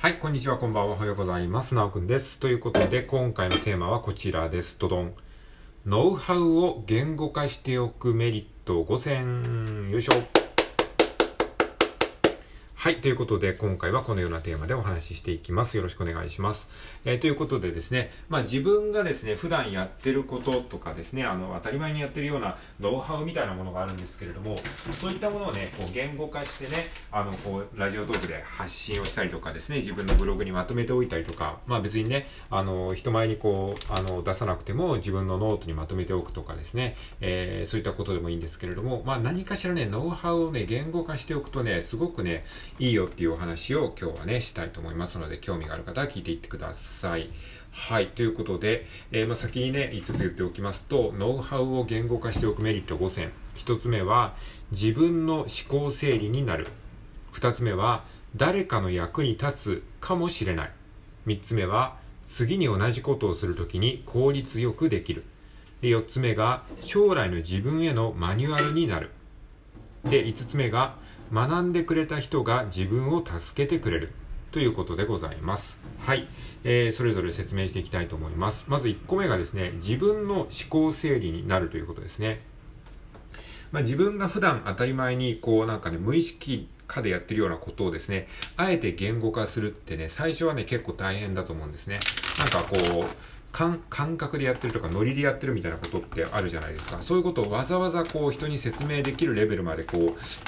はい、こんにちは、こんばんは、おはようございます。なおくんです。ということで、今回のテーマはこちらです。どどん。ノウハウを言語化しておくメリット5選。よいしょ。はい。ということで、今回はこのようなテーマでお話ししていきます。よろしくお願いします。えー、ということでですね、まあ自分がですね、普段やってることとかですね、あの、当たり前にやってるようなノウハウみたいなものがあるんですけれども、そういったものをね、こう言語化してね、あの、こう、ラジオトークで発信をしたりとかですね、自分のブログにまとめておいたりとか、まあ別にね、あの、人前にこう、あの、出さなくても自分のノートにまとめておくとかですね、えー、そういったことでもいいんですけれども、まあ何かしらね、ノウハウをね、言語化しておくとね、すごくね、いいよっていうお話を今日はね、したいと思いますので、興味がある方は聞いていってください。はい。ということで、えー、まあ、先にね、5つ言っておきますと、ノウハウを言語化しておくメリット5選。1つ目は、自分の思考整理になる。2つ目は、誰かの役に立つかもしれない。3つ目は、次に同じことをするときに効率よくできる。で、4つ目が、将来の自分へのマニュアルになる。で、5つ目が、学んでくれた人が自分を助けてくれる。ということでございます。はい。えー、それぞれ説明していきたいと思います。まず1個目がですね、自分の思考整理になるということですね。まあ、自分が普段当たり前にこうなんかね、無意識化でやってるようなことをですね、あえて言語化するってね、最初はね、結構大変だと思うんですね。なんかこう、感感覚でやってるとかノリでやってるみたいなことってあるじゃないですか。そういうことをわざわざこう人に説明できるレベルまでこう、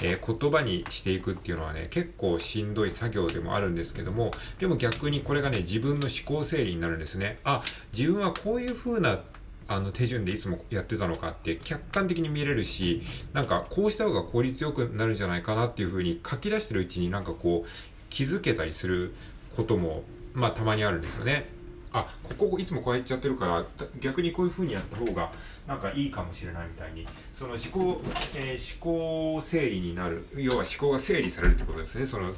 えー、言葉にしていくっていうのはね、結構しんどい作業でもあるんですけども、でも逆にこれがね、自分の思考整理になるんですね。あ、自分はこういう風なあの手順でいつもやってたのかって客観的に見れるし、なんかこうした方が効率よくなるんじゃないかなっていう風に書き出してるうちになんかこう気づけたりすることもまあたまにあるんですよね。あここいつもこうやっちゃってるから逆にこういう風にやった方がなんかいいかもしれないみたいにその思考、えー、思考整理になる要は思考が整理されるってことですねその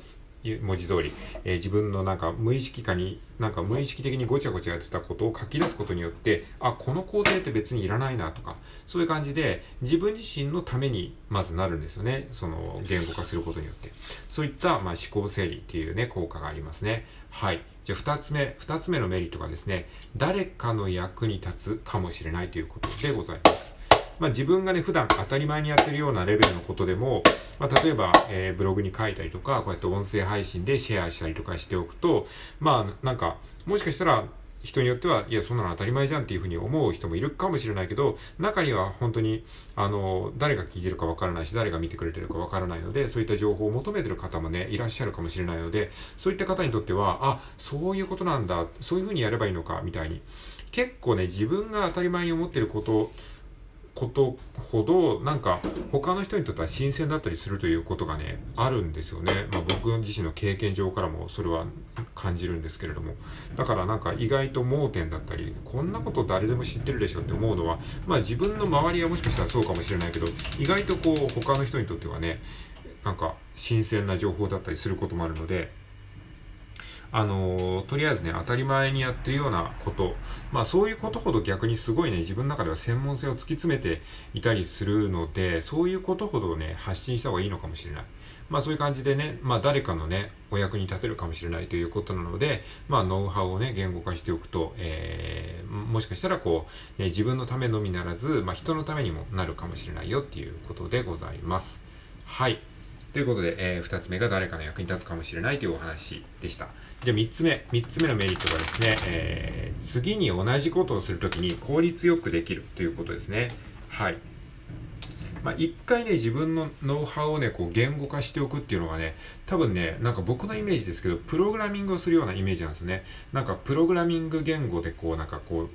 文字通り、えー、自分のなんか無意識化に、なんか無意識的にごちゃごちゃやってたことを書き出すことによって、あ、この工程って別にいらないなとか、そういう感じで自分自身のためにまずなるんですよね。その言語化することによって。そういった、まあ、思考整理っていうね、効果がありますね。はい。じゃあ二つ目、二つ目のメリットがですね、誰かの役に立つかもしれないということでございます。まあ、自分がね、普段当たり前にやってるようなレベルのことでも、まあ、例えば、えー、ブログに書いたりとか、こうやって音声配信でシェアしたりとかしておくと、まあ、なんか、もしかしたら、人によっては、いや、そんなの当たり前じゃんっていうふうに思う人もいるかもしれないけど、中には本当に、あの、誰が聞いてるかわからないし、誰が見てくれてるかわからないので、そういった情報を求めてる方もね、いらっしゃるかもしれないので、そういった方にとっては、あ、そういうことなんだ、そういうふうにやればいいのか、みたいに、結構ね、自分が当たり前に思ってること、ことほど、なんか、他の人にとっては新鮮だったりするということがね、あるんですよね。まあ僕自身の経験上からもそれは感じるんですけれども。だからなんか意外と盲点だったり、こんなこと誰でも知ってるでしょって思うのは、まあ自分の周りはもしかしたらそうかもしれないけど、意外とこう他の人にとってはね、なんか新鮮な情報だったりすることもあるので、あのとりあえずね、当たり前にやってるようなこと、まあそういうことほど逆にすごいね、自分の中では専門性を突き詰めていたりするので、そういうことほどね、発信した方がいいのかもしれない。まあそういう感じでね、まあ誰かのね、お役に立てるかもしれないということなので、まあノウハウをね、言語化しておくと、えー、もしかしたらこう、ね、自分のためのみならず、まあ人のためにもなるかもしれないよっていうことでございます。はい。ということで、えー、二つ目が誰かの役に立つかもしれないというお話でした。じゃあ3つ目、3つ目のメリットがですね、えー、次に同じことをするときに効率よくできるということですね。はい。まあ、一回ね、自分のノウハウをね、こう言語化しておくっていうのがね、多分ね、なんか僕のイメージですけど、プログラミングをするようなイメージなんですね。なんかプログラミング言語でこう、なんかこう、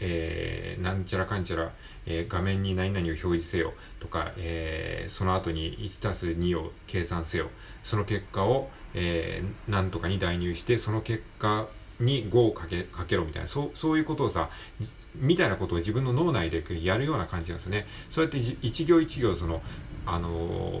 えー、なんちゃらかんちゃら、えー、画面に何々を表示せよとか、えー、その後に1たす2を計算せよ。その結果を、えー、なんとかに代入して、その結果に5をかけ、かけろみたいな、そう、そういうことをさ、みたいなことを自分の脳内でやるような感じなんですよね。そうやって一行一行その、あのー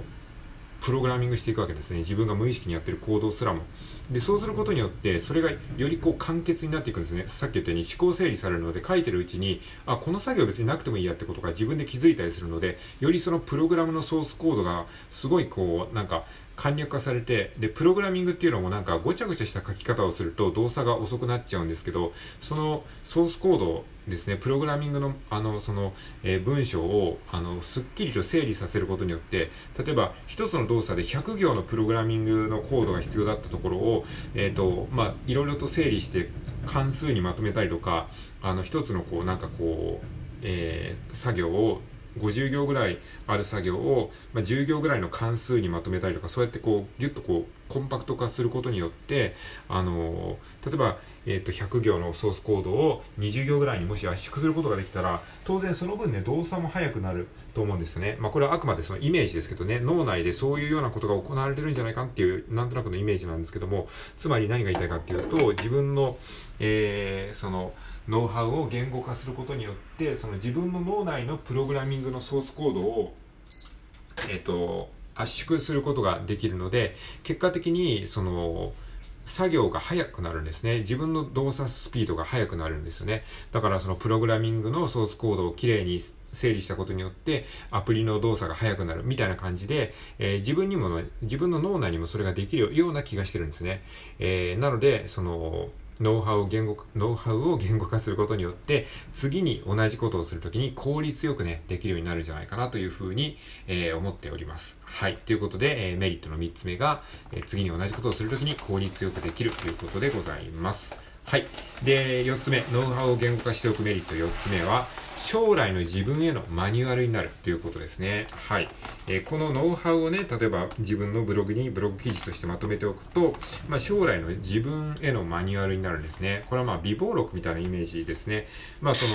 プログラミングしていくわけですね。自分が無意識にやってる行動すらも。でそうすることによってそれがよりこう簡潔になっていくんですね。さっき言ったように思考整理されるので書いてるうちにあこの作業別になくてもいいやってことが自分で気づいたりするのでよりそのプログラムのソースコードがすごいこうなんか簡略化されて、で、プログラミングっていうのもなんかごちゃごちゃした書き方をすると動作が遅くなっちゃうんですけど、そのソースコードですね、プログラミングの、あの、その、えー、文章を、あの、すっきりと整理させることによって、例えば、1つの動作で100行のプログラミングのコードが必要だったところを、え、ー、と、まあ、いろいろと整理して関数にまとめたりとか、あの、1つのこう、なんかこう、えー、作業を50行ぐらいある作業を、まあ、10行ぐらいの関数にまとめたりとか、そうやってこう、ぎゅっとこう、コンパクト化することによって、あのー、例えば、えっ、ー、と、100行のソースコードを20行ぐらいにもし圧縮することができたら、当然その分ね、動作も速くなると思うんですよね。まあ、これはあくまでそのイメージですけどね、脳内でそういうようなことが行われてるんじゃないかっていう、なんとなくのイメージなんですけども、つまり何が言いたいかっていうと、自分の、えー、その、ノウハウを言語化することによってその自分の脳内のプログラミングのソースコードを、え、ー、と圧縮することができるので結果的にその作業が速くなるんですね。自分の動作スピードが速くなるんですよね。だからそのプログラミングのソースコードをきれいに整理したことによってアプリの動作が速くなるみたいな感じで、えー、自分にも自分の脳内にもそれができるような気がしてるんですね。えー、なので、その、ノウハウを言語、ノウハウを言語化することによって、次に同じことをするときに効率よくね、できるようになるんじゃないかなというふうに、えー、思っております。はい。ということで、えー、メリットの3つ目が、えー、次に同じことをするときに効率よくできるということでございます。はい。で、4つ目、ノウハウを言語化しておくメリット4つ目は、将来の自分へのマニュアルになるということですね。はい。えー、このノウハウをね、例えば自分のブログにブログ記事としてまとめておくと、まあ、将来の自分へのマニュアルになるんですね。これはまあ、微暴録みたいなイメージですね。まあ、その、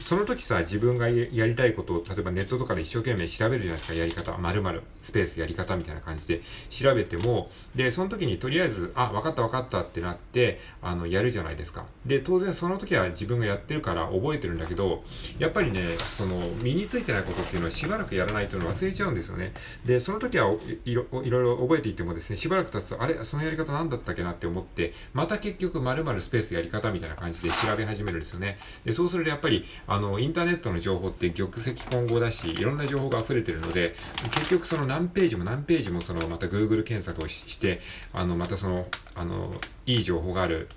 その時さ、自分がやりたいことを、例えばネットとかで一生懸命調べるじゃないですか、やり方、〇〇、スペースやり方みたいな感じで調べても、で、その時にとりあえず、あ、分かった分かったってなって、あの、やるじゃないですか。で、当然その時は自分がやってるから覚えてるんだけど、やっぱりね、その、身についてないことっていうのはしばらくやらないというのを忘れちゃうんですよね。で、その時はいろいろ覚えていてもですね、しばらく経つと、あれ、そのやり方何だったっけなって思って、また結局〇〇スペースやり方みたいな感じで調べ始めるんですよね。で、そうするとやっぱり、あの、インターネットの情報って玉石混合だし、いろんな情報が溢れてるので、結局その何ページも何ページもそのまた Google 検索をして、あの、またその、あの、いい情報がある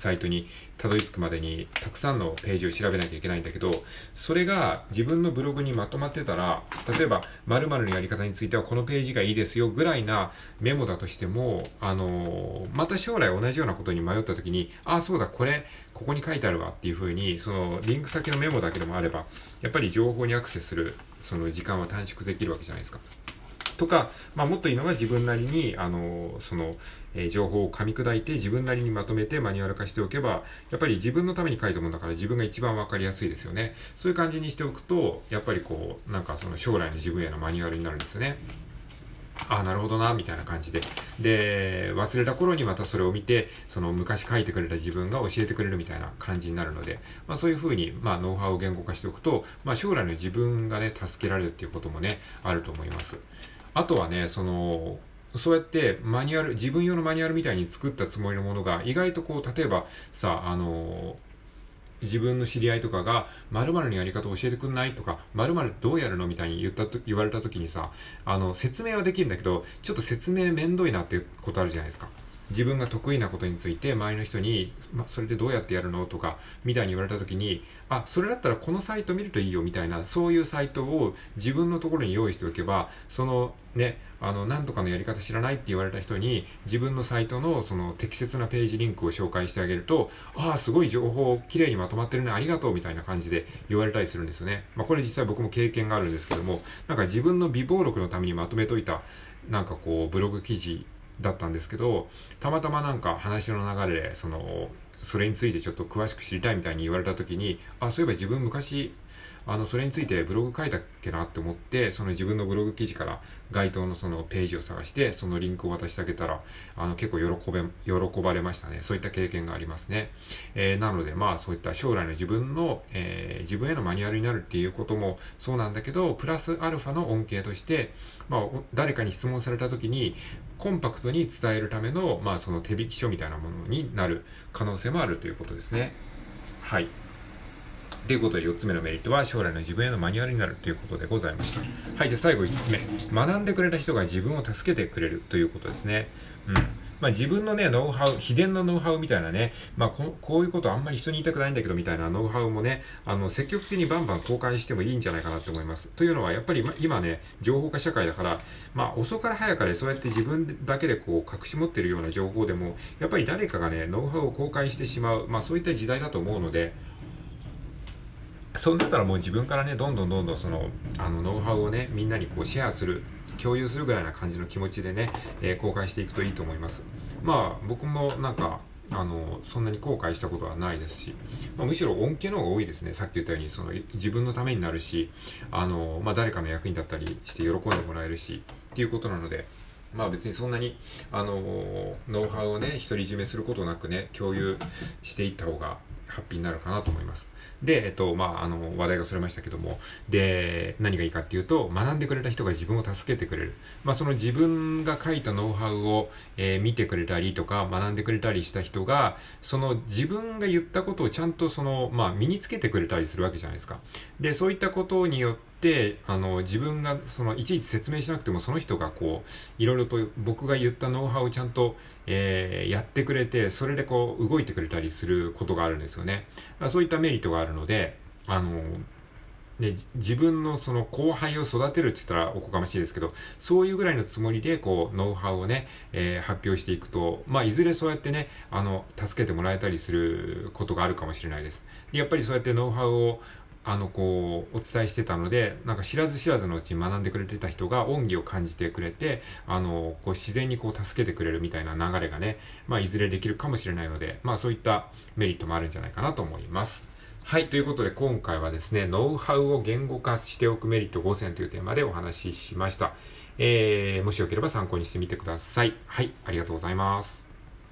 サイトにたどり着くまでにたくさんのページを調べなきゃいけないんだけど、それが自分のブログにまとまってたら、例えば〇〇のやり方についてはこのページがいいですよぐらいなメモだとしても、あの、また将来同じようなことに迷った時に、ああ、そうだ、これ、ここに書いてあるわっていう風に、そのリンク先のメモだけでもあれば、やっぱり情報にアクセスするその時間は短縮できるわけじゃないですか。とか、まあ、もっといいのは自分なりに、あの、その、えー、情報を噛み砕いて自分なりにまとめてマニュアル化しておけば、やっぱり自分のために書いたものだから自分が一番わかりやすいですよね。そういう感じにしておくと、やっぱりこう、なんかその将来の自分へのマニュアルになるんですよね。ああ、なるほどな、みたいな感じで。で、忘れた頃にまたそれを見て、その昔書いてくれた自分が教えてくれるみたいな感じになるので、まあそういうふうに、まあノウハウを言語化しておくと、まあ将来の自分がね、助けられるっていうこともね、あると思います。あとはね、その、そうやってマニュアル、自分用のマニュアルみたいに作ったつもりのものが、意外とこう、例えばさ、あの自分の知り合いとかが、〇〇のやり方を教えてくんないとか、〇〇どうやるのみたいに言ったと、言われた時にさ、あの、説明はできるんだけど、ちょっと説明めんどいなってことあるじゃないですか。自分が得意なことについて周りの人に、ま、それでどうやってやるのとか、みたいに言われた時に、あ、それだったらこのサイト見るといいよみたいな、そういうサイトを自分のところに用意しておけば、そのね、あの、なんとかのやり方知らないって言われた人に、自分のサイトのその適切なページリンクを紹介してあげると、ああ、すごい情報きれいにまとまってるね、ありがとうみたいな感じで言われたりするんですよね。まあ、これ実際僕も経験があるんですけども、なんか自分の微暴録のためにまとめといた、なんかこう、ブログ記事だったんですけど、たまたまなんか話の流れで、その、それについてちょっと詳しく知りたいみたいに言われた時に、あ、そういえば自分昔、あの、それについてブログ書いたっけなって思って、その自分のブログ記事から該当のそのページを探して、そのリンクを渡してあげたら、あの、結構喜べ、喜ばれましたね。そういった経験がありますね。えー、なので、まあ、そういった将来の自分の、えー、自分へのマニュアルになるっていうこともそうなんだけど、プラスアルファの恩恵として、まあ、誰かに質問された時に、コンパクトに伝えるための、まあ、その手引き書みたいなものになる可能性もあるということですね。はい。ということで4つ目のメリットは将来の自分へのマニュアルになるということでございました。はい、じゃあ最後5つ目。学んでくれた人が自分を助けてくれるということですね。うん。まあ、自分のね、ノウハウ、秘伝のノウハウみたいなね、まあこ、こういうことあんまり人に言いたくないんだけどみたいなノウハウもね、あの、積極的にバンバン公開してもいいんじゃないかなと思います。というのは、やっぱり今ね、情報化社会だから、まあ、遅から早かれそうやって自分だけでこう、隠し持ってるような情報でも、やっぱり誰かがね、ノウハウを公開してしまう、まあ、そういった時代だと思うので、そうなったらもう自分からね、どんどんどんどんその、あの、ノウハウをね、みんなにこうシェアする、共有するぐらいな感じの気持ちでね、えー、公開していくといいと思います。まあ、僕もなんか、あの、そんなに後悔したことはないですし、まあ、むしろ恩恵の方が多いですね。さっき言ったように、その、自分のためになるし、あの、まあ、誰かの役に立ったりして喜んでもらえるし、っていうことなので、まあ別にそんなに、あのノウハウをね、独り占めすることなくね、共有していった方がハッピーになるかなと思います。で、えっと、まあ、あの、話題がそれましたけども、で、何がいいかっていうと、学んでくれた人が自分を助けてくれる。まあ、その自分が書いたノウハウを、えー、見てくれたりとか、学んでくれたりした人が、その自分が言ったことをちゃんとその、まあ、身につけてくれたりするわけじゃないですか。で、そういったことによって、あの、自分が、その、いちいち説明しなくても、その人がこう、いろいろと僕が言ったノウハウをちゃんと、えー、やってくれて、それでこう、動いてくれたりすることがあるんですよね。そういったメリットがあるので、あの、ね、自分のその後輩を育てるって言ったらおこがましいですけど、そういうぐらいのつもりで、こう、ノウハウをね、えー、発表していくと、まあ、いずれそうやってね、あの、助けてもらえたりすることがあるかもしれないです。でやっぱりそうやってノウハウを、あの、こう、お伝えしてたので、なんか知らず知らずのうちに学んでくれてた人が恩義を感じてくれて、あの、こう自然にこう助けてくれるみたいな流れがね、まあいずれできるかもしれないので、まあそういったメリットもあるんじゃないかなと思います。はい。ということで今回はですね、ノウハウを言語化しておくメリット5選というテーマでお話ししました。えー、もしよければ参考にしてみてください。はい。ありがとうございます。